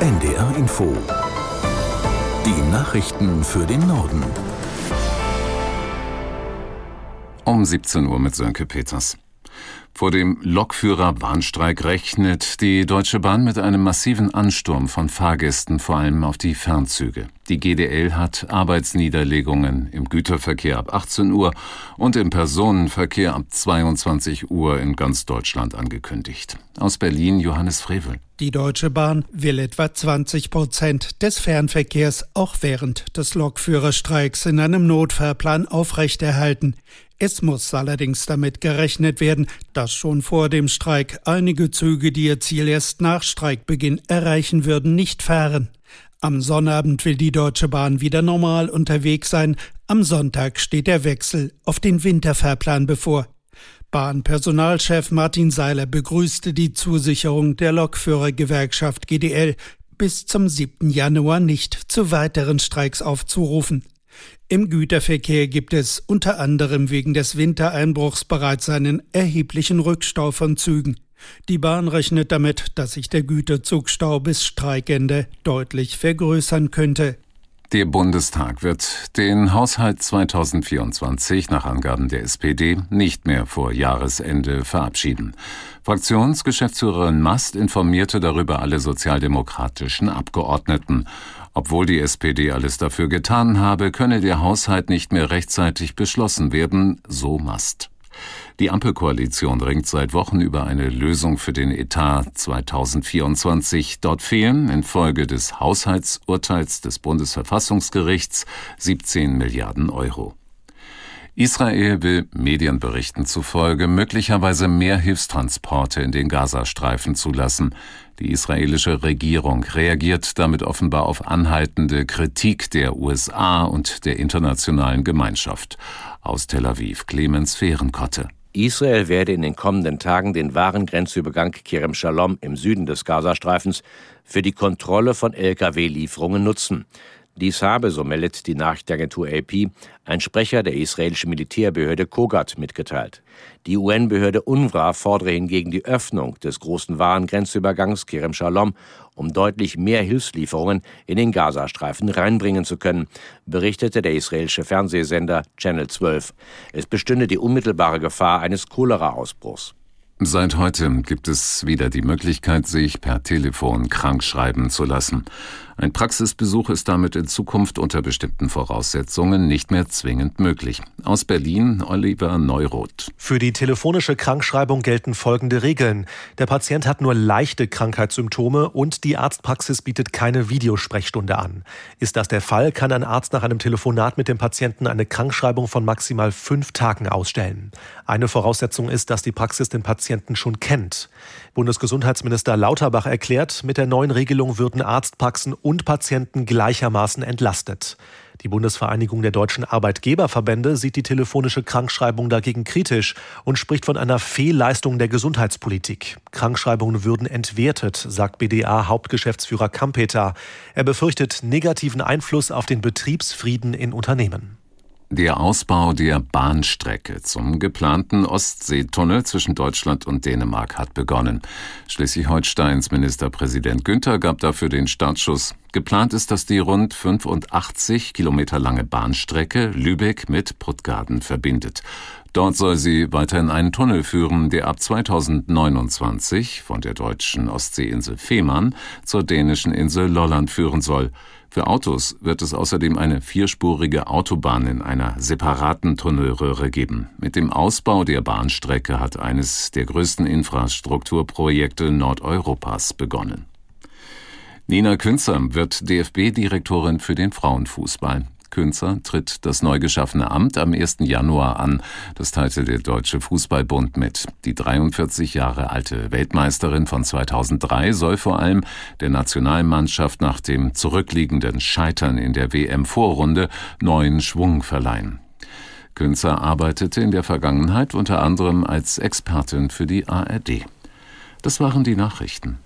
NDR Info. Die Nachrichten für den Norden. Um 17 Uhr mit Sönke Peters. Vor dem Lokführer-Bahnstreik rechnet die Deutsche Bahn mit einem massiven Ansturm von Fahrgästen, vor allem auf die Fernzüge. Die GDL hat Arbeitsniederlegungen im Güterverkehr ab 18 Uhr und im Personenverkehr ab 22 Uhr in ganz Deutschland angekündigt. Aus Berlin Johannes Frevel. Die Deutsche Bahn will etwa 20 Prozent des Fernverkehrs auch während des Lokführerstreiks in einem Notfahrplan aufrechterhalten. Es muss allerdings damit gerechnet werden, dass schon vor dem Streik einige Züge, die ihr Ziel erst nach Streikbeginn erreichen würden, nicht fahren. Am Sonnabend will die Deutsche Bahn wieder normal unterwegs sein. Am Sonntag steht der Wechsel auf den Winterfahrplan bevor. Bahnpersonalchef Martin Seiler begrüßte die Zusicherung der Lokführergewerkschaft GDL, bis zum 7. Januar nicht zu weiteren Streiks aufzurufen. Im Güterverkehr gibt es unter anderem wegen des Wintereinbruchs bereits einen erheblichen Rückstau von Zügen. Die Bahn rechnet damit, dass sich der Güterzugstau bis Streikende deutlich vergrößern könnte. Der Bundestag wird den Haushalt 2024 nach Angaben der SPD nicht mehr vor Jahresende verabschieden. Fraktionsgeschäftsführerin Mast informierte darüber alle sozialdemokratischen Abgeordneten. Obwohl die SPD alles dafür getan habe, könne der Haushalt nicht mehr rechtzeitig beschlossen werden, so Mast. Die Ampelkoalition ringt seit Wochen über eine Lösung für den Etat 2024. Dort fehlen infolge des Haushaltsurteils des Bundesverfassungsgerichts 17 Milliarden Euro. Israel will Medienberichten zufolge möglicherweise mehr Hilfstransporte in den Gazastreifen zulassen. Die israelische Regierung reagiert damit offenbar auf anhaltende Kritik der USA und der internationalen Gemeinschaft. Aus Tel Aviv Clemens Fehrenkotte. Israel werde in den kommenden Tagen den wahren Grenzübergang Kerem Shalom im Süden des Gazastreifens für die Kontrolle von Lkw-Lieferungen nutzen. Dies habe, so meldet die Nachrichtenagentur AP, ein Sprecher der israelischen Militärbehörde Kogat mitgeteilt. Die UN-Behörde UNRWA fordere hingegen die Öffnung des großen Warengrenzübergangs Kerem Shalom, um deutlich mehr Hilfslieferungen in den Gazastreifen reinbringen zu können, berichtete der israelische Fernsehsender Channel 12. Es bestünde die unmittelbare Gefahr eines Cholera-Ausbruchs. Seit heute gibt es wieder die Möglichkeit, sich per Telefon krankschreiben zu lassen. Ein Praxisbesuch ist damit in Zukunft unter bestimmten Voraussetzungen nicht mehr zwingend möglich. Aus Berlin Oliver Neuroth. Für die telefonische Krankschreibung gelten folgende Regeln. Der Patient hat nur leichte Krankheitssymptome und die Arztpraxis bietet keine Videosprechstunde an. Ist das der Fall, kann ein Arzt nach einem Telefonat mit dem Patienten eine Krankschreibung von maximal fünf Tagen ausstellen. Eine Voraussetzung ist, dass die Praxis den Patienten schon kennt. Bundesgesundheitsminister Lauterbach erklärt, mit der neuen Regelung würden Arztpraxen und Patienten gleichermaßen entlastet. Die Bundesvereinigung der deutschen Arbeitgeberverbände sieht die telefonische Krankschreibung dagegen kritisch und spricht von einer Fehlleistung der Gesundheitspolitik. Krankschreibungen würden entwertet, sagt BDA-Hauptgeschäftsführer Kampeter. Er befürchtet negativen Einfluss auf den Betriebsfrieden in Unternehmen. Der Ausbau der Bahnstrecke zum geplanten Ostseetunnel zwischen Deutschland und Dänemark hat begonnen. Schleswig-Holsteins Ministerpräsident Günther gab dafür den Startschuss. Geplant ist, dass die rund 85 Kilometer lange Bahnstrecke Lübeck mit Puttgarden verbindet. Dort soll sie weiter in einen Tunnel führen, der ab 2029 von der deutschen Ostseeinsel Fehmarn zur dänischen Insel Lolland führen soll. Für Autos wird es außerdem eine vierspurige Autobahn in einer separaten Tunnelröhre geben. Mit dem Ausbau der Bahnstrecke hat eines der größten Infrastrukturprojekte Nordeuropas begonnen. Nina Künzer wird DFB-Direktorin für den Frauenfußball. Künzer tritt das neu geschaffene Amt am 1. Januar an. Das teilte der Deutsche Fußballbund mit. Die 43 Jahre alte Weltmeisterin von 2003 soll vor allem der Nationalmannschaft nach dem zurückliegenden Scheitern in der WM-Vorrunde neuen Schwung verleihen. Künzer arbeitete in der Vergangenheit unter anderem als Expertin für die ARD. Das waren die Nachrichten.